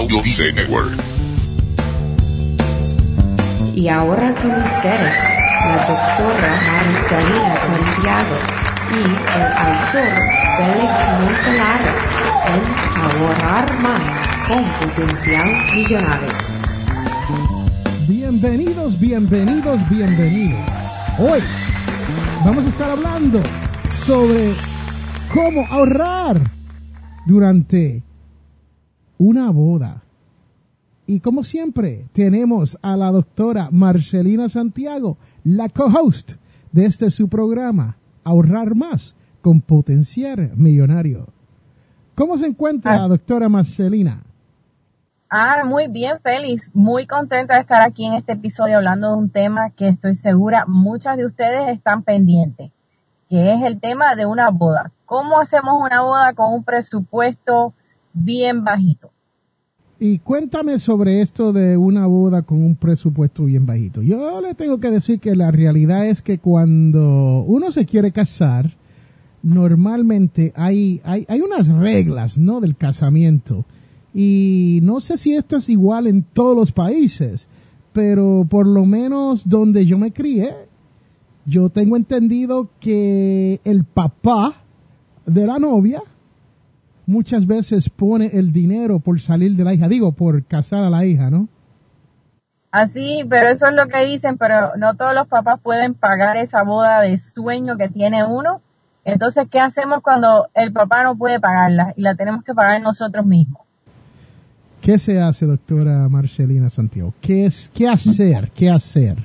Audio Dice Network. Y ahora con ustedes, la doctora Marcelina Santiago y el autor Félix Montelara en Ahorrar Más con Potencial Millonario. Bienvenidos, bienvenidos, bienvenidos. Hoy vamos a estar hablando sobre cómo ahorrar durante una boda. Y como siempre, tenemos a la doctora Marcelina Santiago, la co-host de este su programa, Ahorrar Más con Potenciar Millonario. ¿Cómo se encuentra, Ah. doctora Marcelina? Ah, muy bien, Félix. Muy contenta de estar aquí en este episodio hablando de un tema que estoy segura muchas de ustedes están pendientes, que es el tema de una boda. ¿Cómo hacemos una boda con un presupuesto bien bajito? Y cuéntame sobre esto de una boda con un presupuesto bien bajito. Yo le tengo que decir que la realidad es que cuando uno se quiere casar, normalmente hay, hay, hay unas reglas, ¿no? Del casamiento. Y no sé si esto es igual en todos los países, pero por lo menos donde yo me crié, yo tengo entendido que el papá de la novia muchas veces pone el dinero por salir de la hija, digo, por casar a la hija, ¿no? Así, pero eso es lo que dicen, pero no todos los papás pueden pagar esa boda de sueño que tiene uno. Entonces, ¿qué hacemos cuando el papá no puede pagarla y la tenemos que pagar nosotros mismos? ¿Qué se hace, doctora Marcelina Santiago? ¿Qué es, qué hacer? ¿Qué hacer?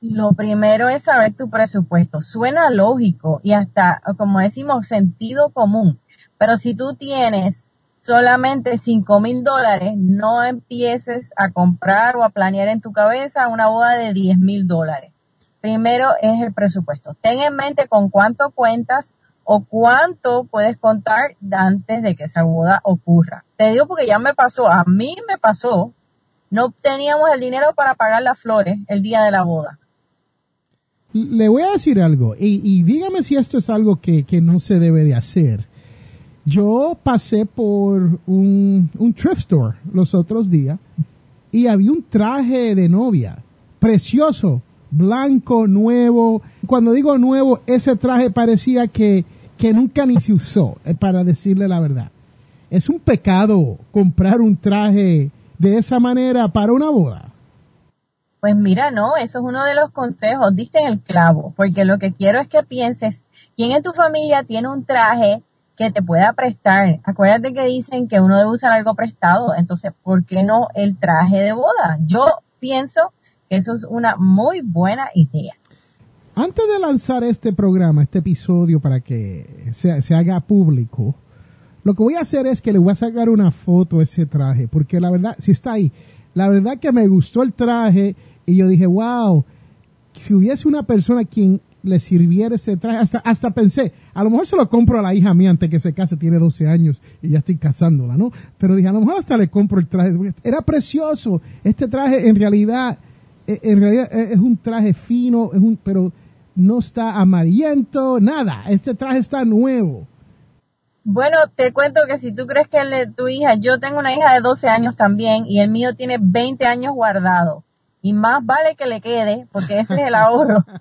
Lo primero es saber tu presupuesto. Suena lógico y hasta, como decimos, sentido común. Pero si tú tienes solamente cinco mil dólares, no empieces a comprar o a planear en tu cabeza una boda de 10 mil dólares. Primero es el presupuesto. Ten en mente con cuánto cuentas o cuánto puedes contar antes de que esa boda ocurra. Te digo porque ya me pasó, a mí me pasó, no teníamos el dinero para pagar las flores el día de la boda. Le voy a decir algo, y, y dígame si esto es algo que, que no se debe de hacer. Yo pasé por un, un thrift store los otros días y había un traje de novia, precioso, blanco, nuevo. Cuando digo nuevo, ese traje parecía que, que nunca ni se usó, eh, para decirle la verdad. Es un pecado comprar un traje de esa manera para una boda. Pues mira, no, eso es uno de los consejos, diste en el clavo, porque lo que quiero es que pienses, ¿quién en tu familia tiene un traje que te pueda prestar? Acuérdate que dicen que uno debe usar algo prestado, entonces, ¿por qué no el traje de boda? Yo pienso que eso es una muy buena idea. Antes de lanzar este programa, este episodio para que se, se haga público, lo que voy a hacer es que le voy a sacar una foto a ese traje, porque la verdad, si está ahí, la verdad que me gustó el traje y yo dije, wow, si hubiese una persona quien le sirviera ese traje, hasta, hasta pensé, a lo mejor se lo compro a la hija mía antes que se case, tiene 12 años y ya estoy casándola, ¿no? Pero dije, a lo mejor hasta le compro el traje, era precioso, este traje en realidad, eh, en realidad eh, es un traje fino, es un, pero no está amarillento, nada, este traje está nuevo. Bueno, te cuento que si tú crees que el de tu hija, yo tengo una hija de 12 años también y el mío tiene 20 años guardado. Y más vale que le quede, porque ese es el ahorro.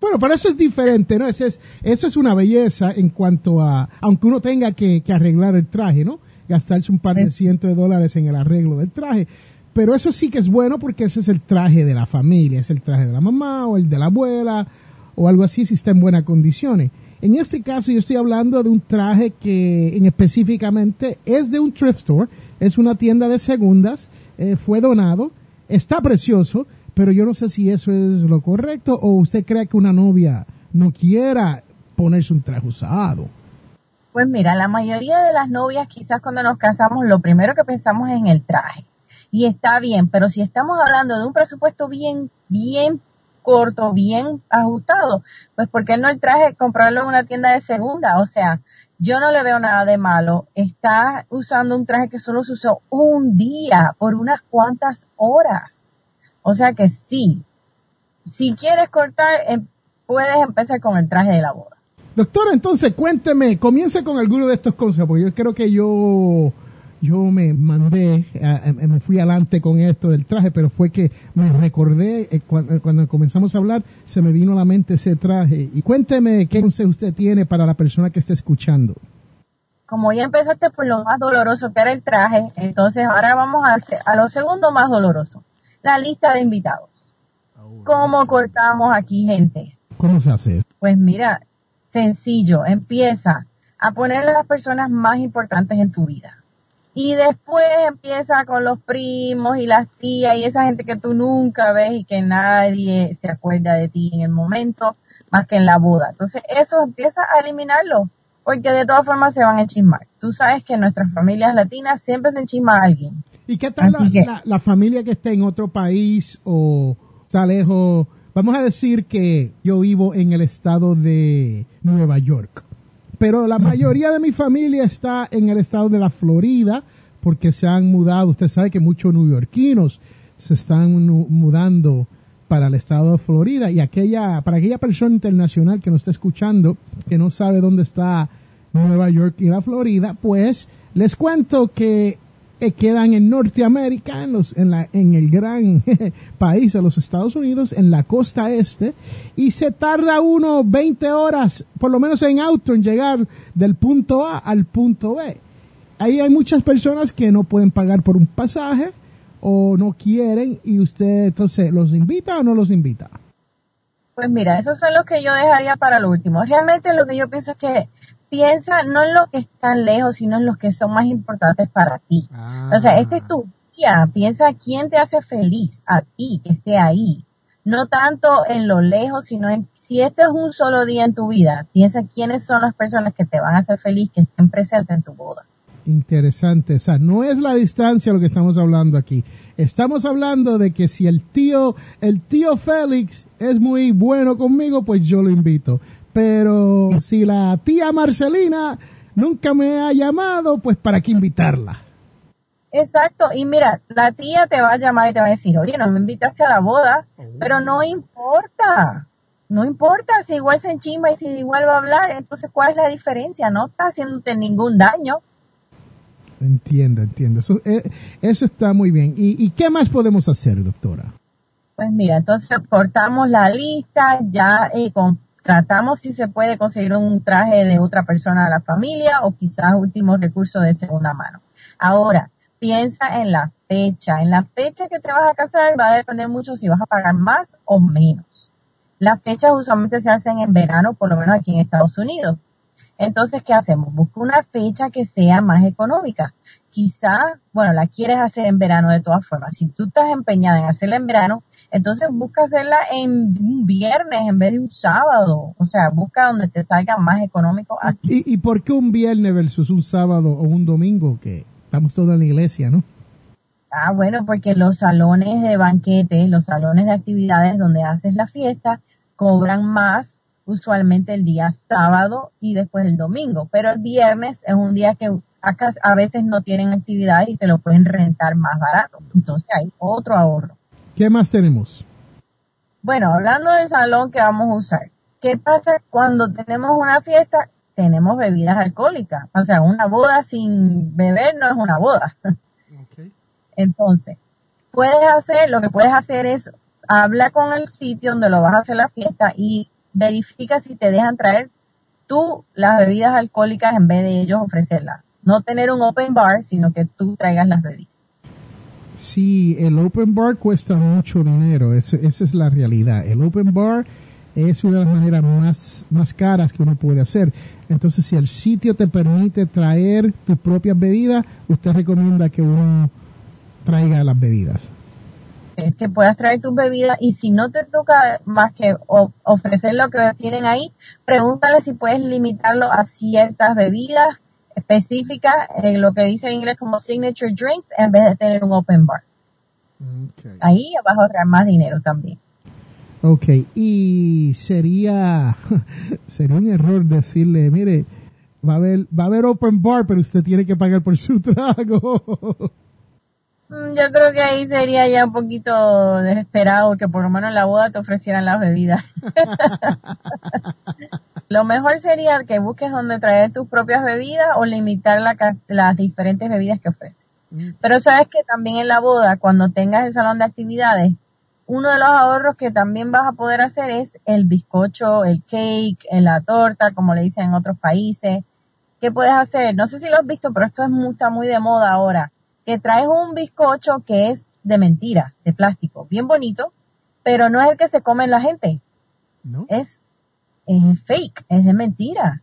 Bueno, pero eso es diferente, ¿no? Eso es, eso es una belleza en cuanto a, aunque uno tenga que, que arreglar el traje, ¿no? Gastarse un par de cientos de dólares en el arreglo del traje. Pero eso sí que es bueno porque ese es el traje de la familia, es el traje de la mamá o el de la abuela o algo así si está en buenas condiciones. En este caso yo estoy hablando de un traje que en específicamente es de un thrift store, es una tienda de segundas, eh, fue donado, está precioso, pero yo no sé si eso es lo correcto o usted cree que una novia no quiera ponerse un traje usado. Pues mira, la mayoría de las novias quizás cuando nos casamos lo primero que pensamos es en el traje. Y está bien, pero si estamos hablando de un presupuesto bien, bien corto, bien ajustado, pues ¿por qué no el traje comprarlo en una tienda de segunda? O sea, yo no le veo nada de malo. Está usando un traje que solo se usó un día por unas cuantas horas. O sea que sí, si quieres cortar, em- puedes empezar con el traje de la boda. Doctora, entonces cuénteme, comience con alguno de estos consejos, porque yo creo que yo, yo me mandé, me fui adelante con esto del traje, pero fue que me recordé, eh, cuando, cuando, comenzamos a hablar, se me vino a la mente ese traje. Y cuénteme qué consejo usted tiene para la persona que está escuchando. Como ya empezaste por lo más doloroso que era el traje, entonces ahora vamos a, a lo segundo más doloroso, la lista de invitados. ¿Cómo cortamos aquí gente? ¿Cómo se hace? Pues mira, sencillo, empieza a poner a las personas más importantes en tu vida y después empieza con los primos y las tías y esa gente que tú nunca ves y que nadie se acuerda de ti en el momento, más que en la boda. Entonces eso empieza a eliminarlo, porque de todas formas se van a enchismar. Tú sabes que en nuestras familias latinas siempre se enchisma a alguien. ¿Y qué tal la, familia que está en otro país o está lejos? Vamos a decir que yo vivo en el estado de Nueva York pero la mayoría de mi familia está en el estado de la Florida porque se han mudado. Usted sabe que muchos neoyorquinos se están mudando para el estado de Florida y aquella para aquella persona internacional que nos está escuchando que no sabe dónde está Nueva York y la Florida, pues les cuento que eh, quedan en Norteamérica, en, los, en, la, en el gran país de los Estados Unidos, en la costa este, y se tarda uno 20 horas, por lo menos en auto, en llegar del punto A al punto B. Ahí hay muchas personas que no pueden pagar por un pasaje o no quieren y usted entonces los invita o no los invita. Pues mira, esos son los que yo dejaría para lo último. Realmente lo que yo pienso es que piensa no en lo que están lejos, sino en los que son más importantes para ti. O sea, este es tu día, piensa quién te hace feliz, a ti, que esté ahí. No tanto en lo lejos, sino en si este es un solo día en tu vida, piensa quiénes son las personas que te van a hacer feliz, que estén presentes en tu boda. Interesante, o sea, no es la distancia lo que estamos hablando aquí. Estamos hablando de que si el tío, el tío Félix es muy bueno conmigo, pues yo lo invito pero si la tía Marcelina nunca me ha llamado, pues para qué invitarla. Exacto, y mira, la tía te va a llamar y te va a decir, oye, no me invitaste a la boda, pero no importa, no importa si igual se enchima y si igual va a hablar, entonces ¿cuál es la diferencia? No está haciéndote ningún daño. Entiendo, entiendo, eso, eh, eso está muy bien. ¿Y, ¿Y qué más podemos hacer, doctora? Pues mira, entonces cortamos la lista, ya eh, con Tratamos si se puede conseguir un traje de otra persona de la familia o quizás últimos recursos de segunda mano. Ahora, piensa en la fecha. En la fecha que te vas a casar va a depender mucho si vas a pagar más o menos. Las fechas usualmente se hacen en verano, por lo menos aquí en Estados Unidos. Entonces, ¿qué hacemos? Busca una fecha que sea más económica. Quizá, bueno, la quieres hacer en verano de todas formas. Si tú estás empeñada en hacerla en verano, entonces busca hacerla en un viernes en vez de un sábado. O sea, busca donde te salga más económico a ti. ¿Y, por qué un viernes versus un sábado o un domingo? Que estamos todos en la iglesia, ¿no? Ah, bueno, porque los salones de banquetes, los salones de actividades donde haces la fiesta, cobran más usualmente el día sábado y después el domingo. Pero el viernes es un día que a veces no tienen actividades y te lo pueden rentar más barato. Entonces hay otro ahorro. ¿Qué más tenemos? Bueno, hablando del salón que vamos a usar, ¿qué pasa cuando tenemos una fiesta? Tenemos bebidas alcohólicas. O sea, una boda sin beber no es una boda. Entonces, puedes hacer, lo que puedes hacer es habla con el sitio donde lo vas a hacer la fiesta y verifica si te dejan traer tú las bebidas alcohólicas en vez de ellos ofrecerlas. No tener un open bar, sino que tú traigas las bebidas. Sí, el open bar cuesta mucho dinero, esa es la realidad. El open bar es una de las maneras más, más caras que uno puede hacer. Entonces, si el sitio te permite traer tus propias bebidas, usted recomienda que uno traiga las bebidas. Que puedas traer tus bebidas y si no te toca más que ofrecer lo que tienen ahí, pregúntale si puedes limitarlo a ciertas bebidas específica en lo que dice en inglés como signature drinks en vez de tener un open bar. Ahí vas a ahorrar más dinero también. Ok, y sería, sería un error decirle, mire, va a haber, va a haber open bar, pero usted tiene que pagar por su trago. Mm, yo creo que ahí sería ya un poquito desesperado que por lo menos en la boda te ofrecieran las bebidas. Lo mejor sería que busques donde traer tus propias bebidas o limitar las diferentes bebidas que ofreces. Mm. Pero sabes que también en la boda, cuando tengas el salón de actividades, uno de los ahorros que también vas a poder hacer es el bizcocho, el cake, la torta, como le dicen en otros países. ¿Qué puedes hacer? No sé si lo has visto, pero esto es está muy de moda ahora. Que traes un bizcocho que es de mentira, de plástico, bien bonito, pero no es el que se come la gente. ¿No? Es, es fake, es de mentira.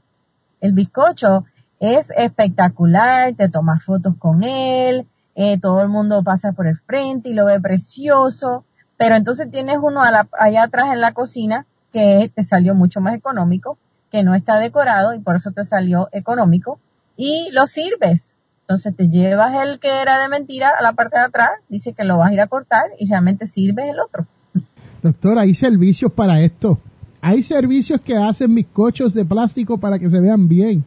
El bizcocho es espectacular, te tomas fotos con él, eh, todo el mundo pasa por el frente y lo ve precioso, pero entonces tienes uno allá atrás en la cocina que te salió mucho más económico, que no está decorado y por eso te salió económico y lo sirves. Entonces te llevas el que era de mentira a la parte de atrás, dice que lo vas a ir a cortar y realmente sirves el otro. Doctora, hay servicios para esto. Hay servicios que hacen bizcochos de plástico para que se vean bien.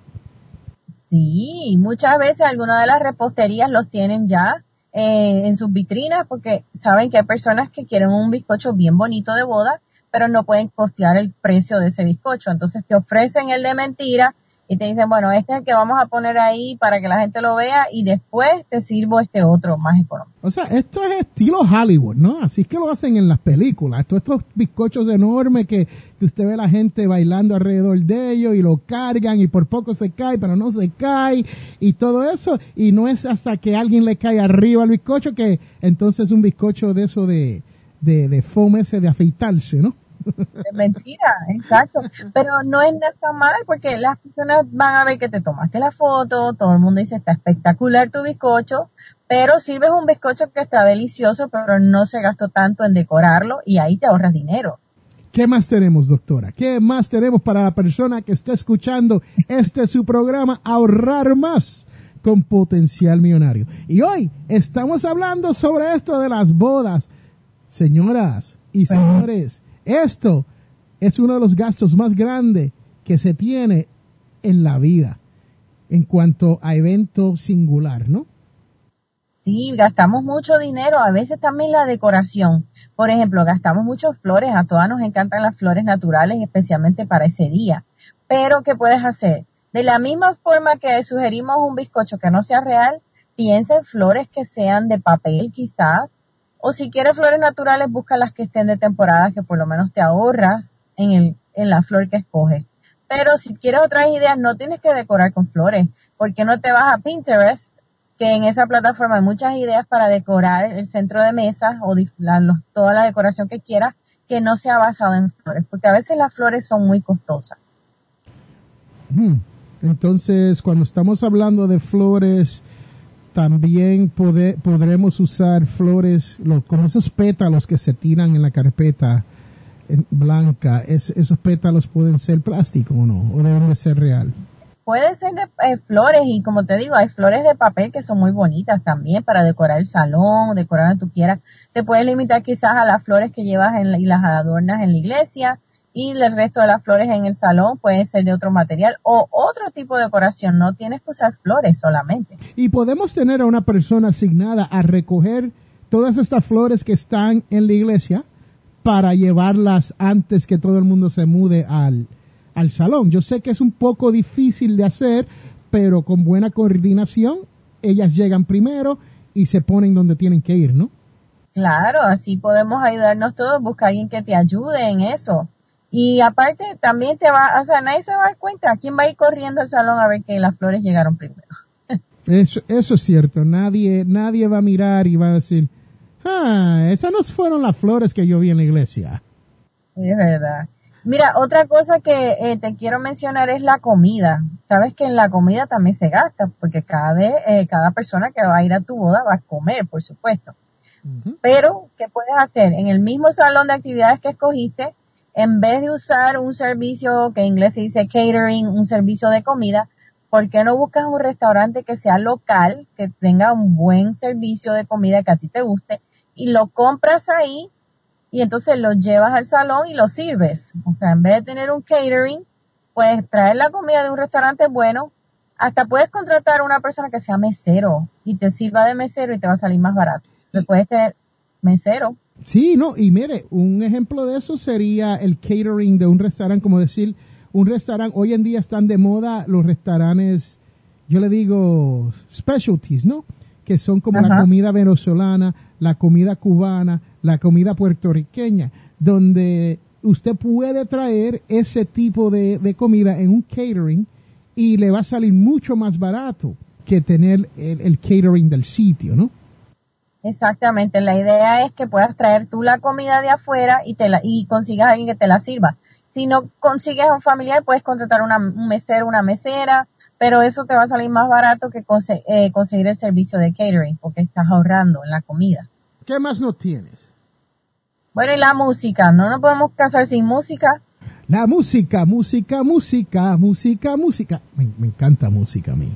Sí, muchas veces algunas de las reposterías los tienen ya eh, en sus vitrinas porque saben que hay personas que quieren un bizcocho bien bonito de boda, pero no pueden costear el precio de ese bizcocho. Entonces te ofrecen el de mentira y te dicen, bueno, este es el que vamos a poner ahí para que la gente lo vea y después te sirvo este otro más económico. O sea, esto es estilo Hollywood, ¿no? Así es que lo hacen en las películas. Todos estos bizcochos enormes que, que usted ve la gente bailando alrededor de ellos y lo cargan y por poco se cae, pero no se cae y todo eso. Y no es hasta que alguien le cae arriba al bizcocho que entonces es un bizcocho de eso de, de, de foam ese de afeitarse, ¿no? Es mentira, exacto. Pero no es nada mal porque las personas van a ver que te tomaste la foto, todo el mundo dice está espectacular tu bizcocho, pero sirves un bizcocho que está delicioso, pero no se gastó tanto en decorarlo y ahí te ahorras dinero. ¿Qué más tenemos, doctora? ¿Qué más tenemos para la persona que está escuchando este su programa Ahorrar Más con Potencial Millonario? Y hoy estamos hablando sobre esto de las bodas. Señoras y señores, esto es uno de los gastos más grandes que se tiene en la vida en cuanto a evento singular, ¿no? Sí, gastamos mucho dinero, a veces también la decoración. Por ejemplo, gastamos muchas flores, a todas nos encantan las flores naturales, especialmente para ese día. Pero, ¿qué puedes hacer? De la misma forma que sugerimos un bizcocho que no sea real, piensa en flores que sean de papel quizás, o si quieres flores naturales, busca las que estén de temporada, que por lo menos te ahorras en, el, en la flor que escoges. Pero si quieres otras ideas, no tienes que decorar con flores, porque no te vas a Pinterest, que en esa plataforma hay muchas ideas para decorar el centro de mesa o toda la decoración que quieras, que no sea basada en flores, porque a veces las flores son muy costosas. Hmm. Entonces, cuando estamos hablando de flores, también podremos usar flores, como esos pétalos que se tiran en la carpeta blanca. ¿Esos pétalos pueden ser plástico o no? ¿O deben de ser real? Puede ser de eh, flores y como te digo, hay flores de papel que son muy bonitas también para decorar el salón, decorar donde tú quieras. Te puedes limitar quizás a las flores que llevas en y las adornas en la iglesia y el resto de las flores en el salón puede ser de otro material o otro tipo de decoración. No tienes que usar flores solamente. Y podemos tener a una persona asignada a recoger todas estas flores que están en la iglesia para llevarlas antes que todo el mundo se mude al, al salón. Yo sé que es un poco difícil de hacer, pero con buena coordinación, ellas llegan primero y se ponen donde tienen que ir, ¿no? Claro, así podemos ayudarnos todos, buscar a alguien que te ayude en eso. Y aparte, también te va, o sea, nadie se va a dar cuenta. ¿Quién va a ir corriendo al salón a ver que las flores llegaron primero? Eso, eso es cierto. Nadie, nadie va a mirar y va a decir, ah, esas no fueron las flores que yo vi en la iglesia. Es verdad. Mira, otra cosa que eh, te quiero mencionar es la comida. Sabes que en la comida también se gasta, porque cada vez, eh, cada persona que va a ir a tu boda va a comer, por supuesto. Pero, ¿qué puedes hacer? En el mismo salón de actividades que escogiste, en vez de usar un servicio que en inglés se dice catering, un servicio de comida, ¿por qué no buscas un restaurante que sea local, que tenga un buen servicio de comida que a ti te guste y lo compras ahí y entonces lo llevas al salón y lo sirves? O sea, en vez de tener un catering, puedes traer la comida de un restaurante bueno, hasta puedes contratar a una persona que sea mesero y te sirva de mesero y te va a salir más barato. Le puedes tener mesero Sí, no, y mire, un ejemplo de eso sería el catering de un restaurante, como decir, un restaurante, hoy en día están de moda los restaurantes, yo le digo specialties, ¿no? Que son como la comida venezolana, la comida cubana, la comida puertorriqueña, donde usted puede traer ese tipo de, comida en un catering y le va a salir mucho más barato que tener el, catering del sitio, ¿no? Exactamente, la idea es que puedas traer tú la comida de afuera y te la, y consigas a alguien que te la sirva. Si no consigues a un familiar, puedes contratar una, un mesero, una mesera, pero eso te va a salir más barato que eh, conseguir el servicio de catering, porque estás ahorrando en la comida. ¿Qué más no tienes? Bueno, y la música, no nos podemos casar sin música. La música, música, música, música, música. Me, encanta música a mí.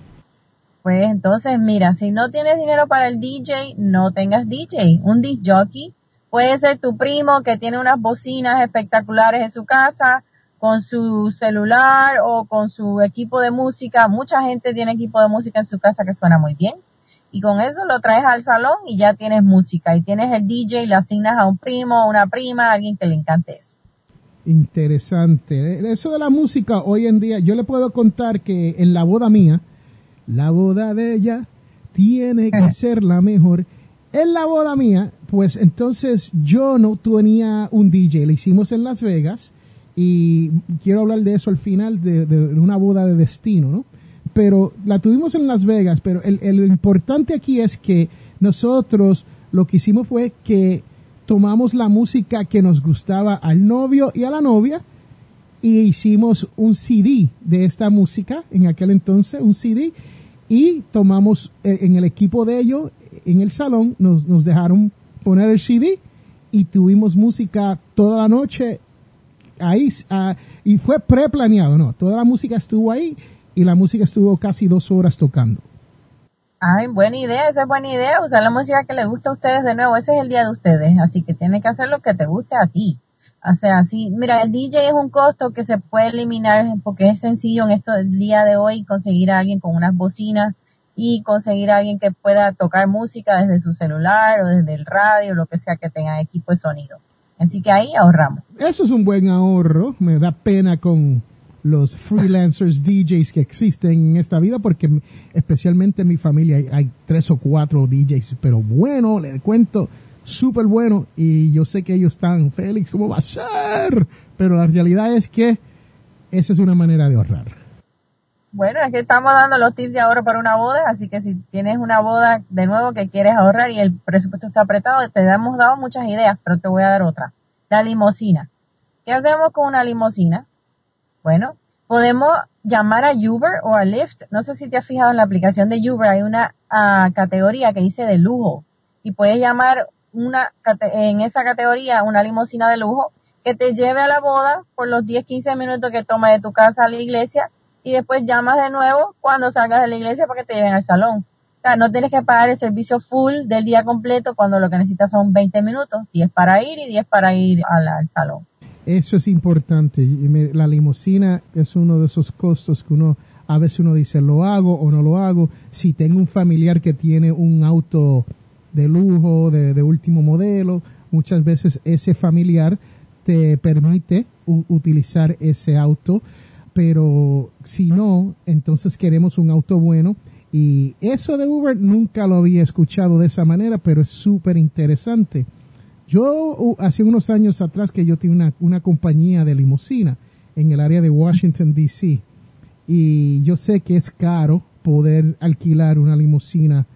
Pues entonces, mira, si no tienes dinero para el DJ, no tengas DJ. Un disc jockey puede ser tu primo que tiene unas bocinas espectaculares en su casa, con su celular o con su equipo de música. Mucha gente tiene equipo de música en su casa que suena muy bien y con eso lo traes al salón y ya tienes música y tienes el DJ le asignas a un primo, una prima, alguien que le encante eso. Interesante. Eso de la música hoy en día, yo le puedo contar que en la boda mía, la boda de ella tiene que ser la mejor. En la boda mía, pues entonces yo no tenía un DJ, le hicimos en Las Vegas y quiero hablar de eso al final, de, de una boda de destino, ¿no? pero la tuvimos en Las Vegas, pero el, el, importante aquí es que nosotros lo que hicimos fue que tomamos la música que nos gustaba al novio y a la novia y hicimos un CD de esta música en aquel entonces, un CD, y tomamos eh, en el equipo de ellos, en el salón, nos, nos dejaron poner el CD y tuvimos música toda la noche ahí, ah, y fue preplaneado, ¿no? Toda la música estuvo ahí y la música estuvo casi dos horas tocando. Ay, buena idea, esa es buena idea, usar la música que le gusta a ustedes de nuevo, ese es el día de ustedes, así que tiene que hacer lo que te guste a ti. O sea, así, mira, el DJ es un costo que se puede eliminar porque es sencillo en esto el día de hoy conseguir a alguien con unas bocinas y conseguir a alguien que pueda tocar música desde su celular o desde el radio, lo que sea que tenga equipo de sonido. Así que ahí ahorramos. Eso es un buen ahorro, me da pena con los freelancers DJs que existen en esta vida, porque especialmente en mi familia hay, tres o cuatro DJs, pero bueno, le cuento, súper bueno, y yo sé que ellos están, Félix, ¿cómo va a ser? Pero la realidad es que esa es una manera de ahorrar. Bueno, es que estamos dando los tips de ahorro para una boda, así que si tienes una boda de nuevo que quieres ahorrar y el presupuesto está apretado, te hemos dado muchas ideas, pero te voy a dar otra. La limosina. ¿Qué hacemos con una limosina? Bueno, podemos llamar a Uber o a Lyft. No sé si te has fijado en la aplicación de Uber, hay una ah, categoría que dice de lujo y puedes llamar una en esa categoría una limusina de lujo que te lleve a la boda por los 10, 15 minutos que toma de tu casa a la iglesia y después llamas de nuevo cuando salgas de la iglesia para que te lleven al salón. O sea, no tienes que pagar el servicio full del día completo cuando lo que necesitas son 20 minutos, 10 para ir y 10 para ir al salón. Eso es importante. La limusina es uno de esos costos que uno a veces uno dice lo hago o no lo hago. Si tengo un familiar que tiene un auto de lujo, de, último modelo, muchas veces ese familiar te permite utilizar ese auto, pero si no, entonces queremos un auto bueno. Y eso de Uber nunca lo había escuchado de esa manera, pero es súper interesante. Yo, hace unos años atrás que yo tenía una, compañía de limusina en el área de Washington, D.C. Y yo sé que es caro poder alquilar una limusina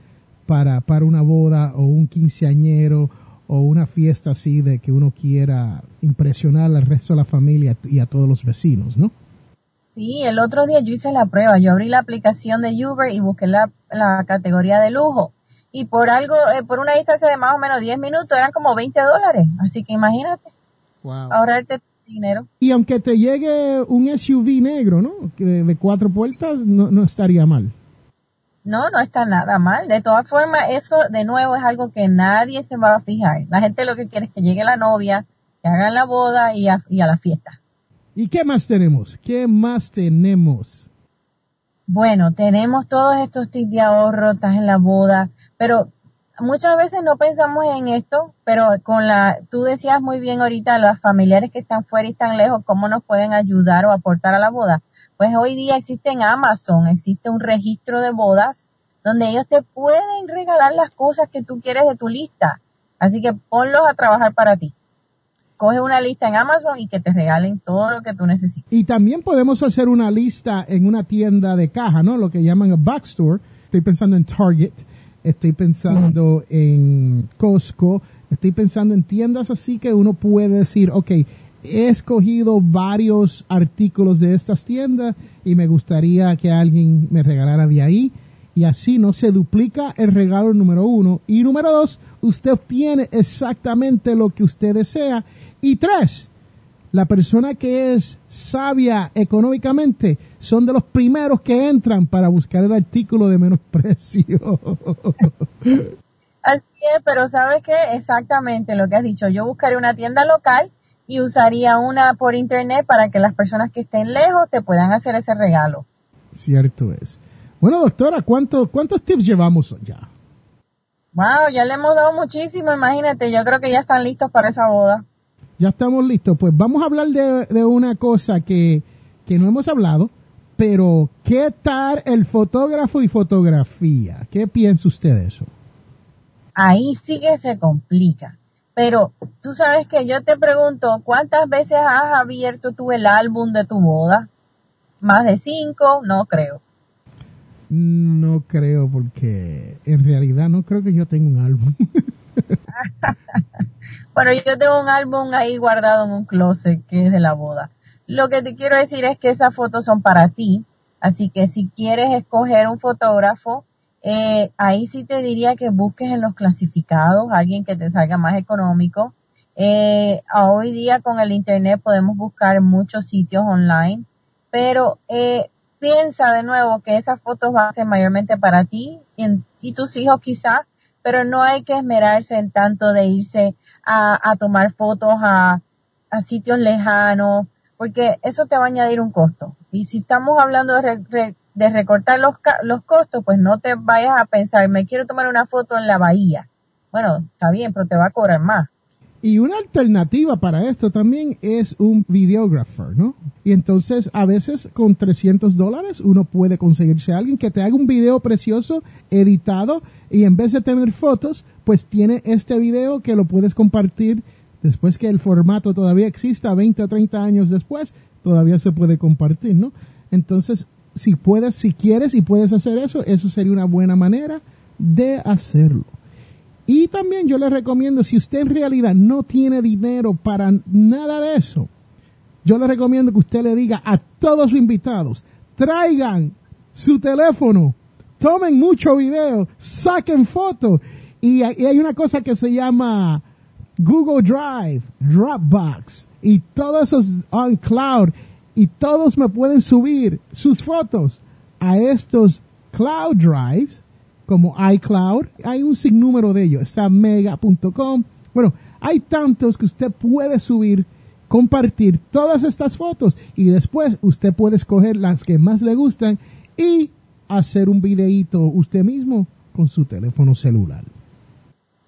para, para una boda o un quinceañero o una fiesta así de que uno quiera impresionar al resto de la familia y a todos los vecinos, ¿no? Sí, el otro día yo hice la prueba. Yo abrí la aplicación de Uber y busqué la, la categoría de lujo y por algo, eh, por una distancia de más o menos 10 minutos eran como 20 dólares. Así que imagínate, ahorrarte dinero. Y aunque te llegue un SUV negro, ¿no? De, de cuatro puertas, no, no estaría mal. No, no está nada mal. De todas formas, eso de nuevo es algo que nadie se va a fijar. La gente lo que quiere es que llegue la novia, que hagan la boda y a, y a la fiesta. ¿Y qué más tenemos? ¿Qué más tenemos? Bueno, tenemos todos estos tips de ahorro, estás en la boda, pero muchas veces no pensamos en esto, pero con la, tú decías muy bien ahorita, los familiares que están fuera y están lejos, ¿cómo nos pueden ayudar o aportar a la boda? Pues hoy día existe en Amazon, existe un registro de bodas donde ellos te pueden regalar las cosas que tú quieres de tu lista. Así que ponlos a trabajar para ti. Coge una lista en Amazon y que te regalen todo lo que tú necesites. Y también podemos hacer una lista en una tienda de caja, ¿no? Lo que llaman a backstore. Estoy pensando en Target, estoy pensando en Costco, estoy pensando en tiendas así que uno puede decir, ok, he escogido varios artículos de estas tiendas y me gustaría que alguien me regalara de ahí. Y así no se duplica el regalo número uno. Y número dos, usted obtiene exactamente lo que usted desea. Y tres, la persona que es sabia económicamente son de los primeros que entran para buscar el artículo de menos precio. Así es, pero ¿sabes qué? Exactamente lo que has dicho. Yo buscaré una tienda local y usaría una por internet para que las personas que estén lejos te puedan hacer ese regalo. Cierto es. Bueno, doctora, ¿cuánto, ¿cuántos tips llevamos ya? Wow, ya le hemos dado muchísimo, imagínate, yo creo que ya están listos para esa boda. Ya estamos listos. Pues vamos a hablar de, de una cosa que, que no hemos hablado, pero ¿qué tal el fotógrafo y fotografía? ¿Qué piensa usted de eso? Ahí sí que se complica. Pero tú sabes que yo te pregunto, ¿cuántas veces has abierto tú el álbum de tu boda? ¿Más de cinco? No creo. No creo, porque en realidad no creo que yo tenga un álbum. bueno, yo tengo un álbum ahí guardado en un closet que es de la boda. Lo que te quiero decir es que esas fotos son para ti, así que si quieres escoger un fotógrafo, eh, ahí sí te diría que busques en los clasificados alguien que te salga más económico. Eh, hoy día con el internet podemos buscar muchos sitios online, pero eh, piensa de nuevo que esas fotos van a ser mayormente para ti y, tus hijos quizás, pero no hay que esmerarse en tanto de irse a, tomar fotos a, sitios lejanos, porque eso te va a añadir un costo. Y si estamos hablando de, de recortar los, los costos, pues no te vayas a pensar, me quiero tomar una foto en la bahía. Bueno, está bien, pero te va a cobrar más. Y una alternativa para esto también es un videographer, ¿no? Y entonces a veces con 300 dólares uno puede conseguirse a alguien que te haga un video precioso, editado, y en vez de tener fotos, pues tiene este video que lo puedes compartir después que el formato todavía exista, 20 o 30 años después, todavía se puede compartir, ¿no? Entonces, si puedes, si quieres y puedes hacer eso, eso sería una buena manera de hacerlo. Y también yo le recomiendo, si usted en realidad no tiene dinero para nada de eso, yo le recomiendo que usted le diga a todos sus invitados, traigan su teléfono, tomen mucho video, saquen fotos. Y, hay una cosa que se llama Google Drive, Dropbox y todos esos on cloud y todos me pueden subir sus fotos a estos cloud drives como iCloud. Hay un sinnúmero de ellos. Está mega.com. Bueno, hay tantos que usted puede subir, compartir todas estas fotos y después usted puede escoger las que más le gustan y hacer un videíto usted mismo con su teléfono celular.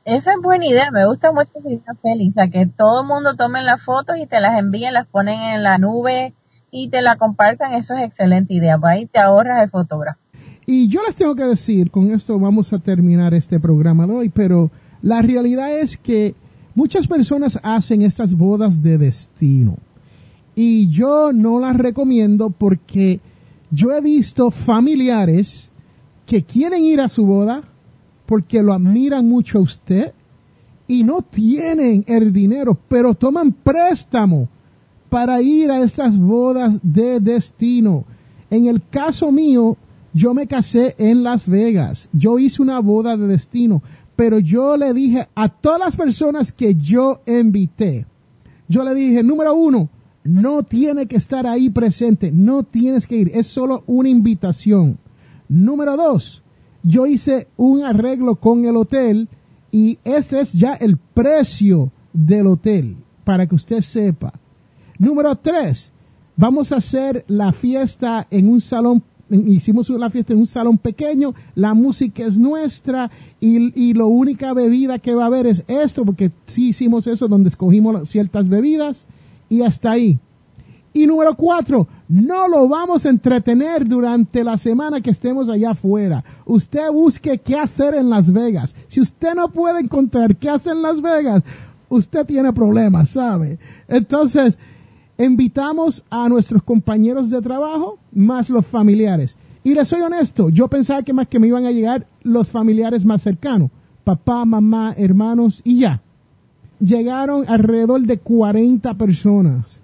Esa es buena idea, me gusta mucho esa idea, Félix, a que todo el mundo tome las fotos y te las envíen, las ponen en la nube y te la compartan, eso es excelente idea, ahí te ahorras el fotógrafo. Y yo les tengo que decir, con esto vamos a terminar este programa de hoy, pero la realidad es que muchas personas hacen estas bodas de destino. Y yo no las recomiendo porque yo he visto familiares que quieren ir a su boda porque lo admiran mucho a usted y no tienen el dinero, pero toman préstamo para ir a estas bodas de destino. En el caso mío, yo me casé en Las Vegas. Yo hice una boda de destino. Pero yo le dije a todas las personas que yo invité, yo le dije, número uno, no tiene que estar ahí presente, no tienes que ir, es solo una invitación. Número dos, yo hice un arreglo con el hotel y ese es ya el precio del hotel, para que usted sepa. Número tres, vamos a hacer la fiesta en un salón hicimos la fiesta en un salón pequeño, la música es nuestra y, y la única bebida que va a haber es esto, porque sí hicimos eso donde escogimos ciertas bebidas y hasta ahí. Y número cuatro, no lo vamos a entretener durante la semana que estemos allá afuera. Usted busque qué hacer en Las Vegas. Si usted no puede encontrar qué hacer en Las Vegas, usted tiene problemas, ¿sabe? Entonces, invitamos a nuestros compañeros de trabajo más los familiares. Y les soy honesto, yo pensaba que más que me iban a llegar los familiares más cercanos, papá, mamá, hermanos y ya. Llegaron alrededor de 40 personas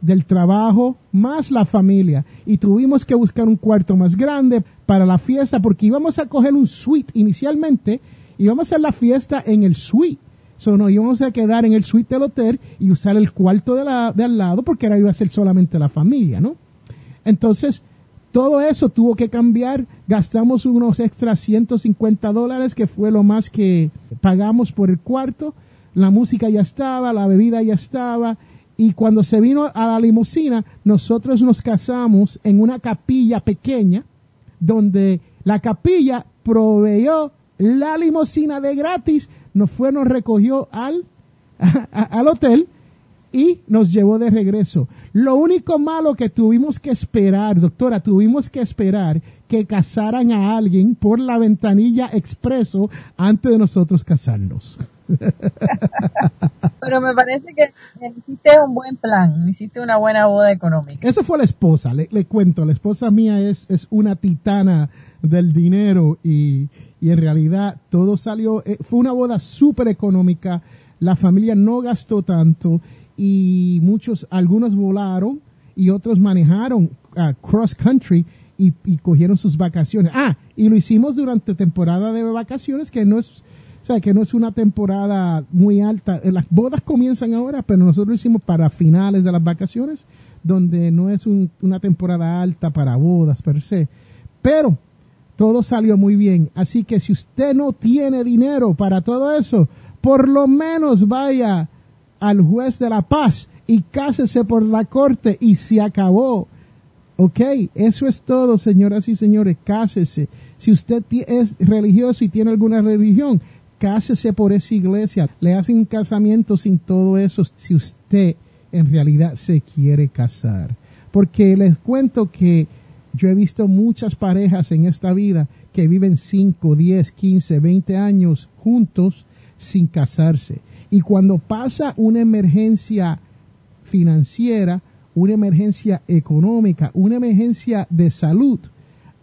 del trabajo más la familia y tuvimos que buscar un cuarto más grande para la fiesta porque íbamos a coger un suite inicialmente y íbamos a hacer la fiesta en el suite. So, no íbamos a quedar en el suite del hotel y usar el cuarto de, la, de al lado porque era iba a ser solamente la familia, ¿no? Entonces, todo eso tuvo que cambiar. Gastamos unos extras 150 dólares, que fue lo más que pagamos por el cuarto. La música ya estaba, la bebida ya estaba. Y cuando se vino a la limusina, nosotros nos casamos en una capilla pequeña, donde la capilla proveyó la limusina de gratis nos fue, nos recogió al, al hotel y nos llevó de regreso. Lo único malo que tuvimos que esperar, doctora, tuvimos que esperar que casaran a alguien por la ventanilla expreso antes de nosotros casarnos. Pero me parece que hiciste un buen plan, hiciste una buena boda económica. Esa fue la esposa, le, le cuento, la esposa mía es, es una titana del dinero y, y en realidad todo salió, eh, fue una boda súper económica, la familia no gastó tanto y muchos, algunos volaron y otros manejaron uh, cross country y, y, cogieron sus vacaciones. Ah, y lo hicimos durante temporada de vacaciones que no es, o que no es una temporada muy alta. Eh, las bodas comienzan ahora, pero nosotros lo hicimos para finales de las vacaciones, donde no es un, una temporada alta para bodas per se. Pero todo salió muy bien. Así que si usted no tiene dinero para todo eso, por lo menos vaya al juez de la paz y cásese por la corte y se acabó. Ok, eso es todo, señoras y señores, cásese. Si usted es religioso y tiene alguna religión, cásese por esa iglesia. Le hacen un casamiento sin todo eso si usted en realidad se quiere casar. Porque les cuento que yo he visto muchas parejas en esta vida que viven 5, 10, 15, 20 años juntos sin casarse. Y cuando pasa una emergencia financiera, una emergencia económica, una emergencia de salud,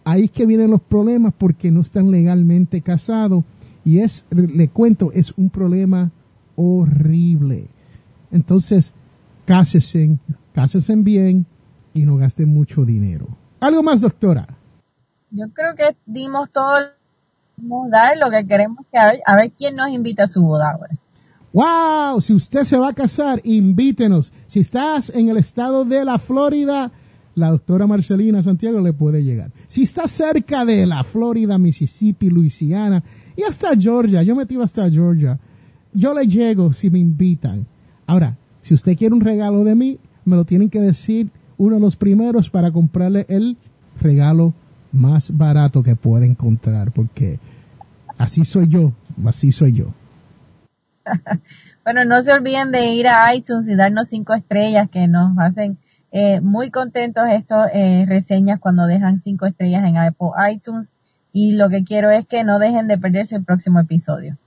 ahí es que vienen los problemas porque no están legalmente casados. Y es, le cuento, es un problema horrible. Entonces, cásesen, cásesen bien y no gasten mucho dinero. ¿Algo más, doctora? Yo creo que dimos todo, dar lo que queremos que a ver, a ver quién nos invita a su boda ahora. ¡Wow! Si usted se va a casar, invítenos. Si estás en el estado de la Florida, la doctora Marcelina Santiago le puede llegar. Si está cerca de la Florida, Mississippi, Luisiana y hasta Georgia, yo metí hasta Georgia, yo le llego si me invitan. Ahora, si usted quiere un regalo de mí, me lo tienen que decir uno de los primeros para comprarle el regalo más barato que puede encontrar, porque así soy yo, así soy yo. bueno, no se olviden de ir a iTunes y darnos cinco estrellas que nos hacen eh, muy contentos estas eh, reseñas cuando dejan cinco estrellas en Apple iTunes y lo que quiero es que no dejen de perderse el próximo episodio.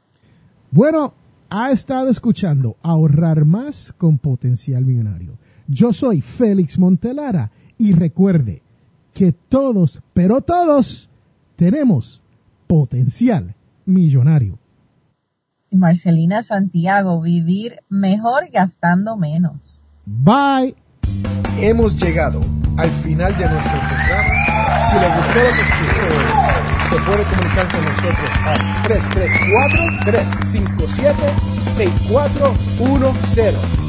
Bueno, ha estado escuchando Ahorrar más con potencial millonario. Yo soy Félix Montelara y recuerde que todos, pero todos, tenemos potencial millonario. Marcelina Santiago, vivir mejor gastando menos. Bye. Hemos llegado al final de nuestro programa. Si le gustó lo que escuchó se puede comunicar con nosotros al 334-357-6410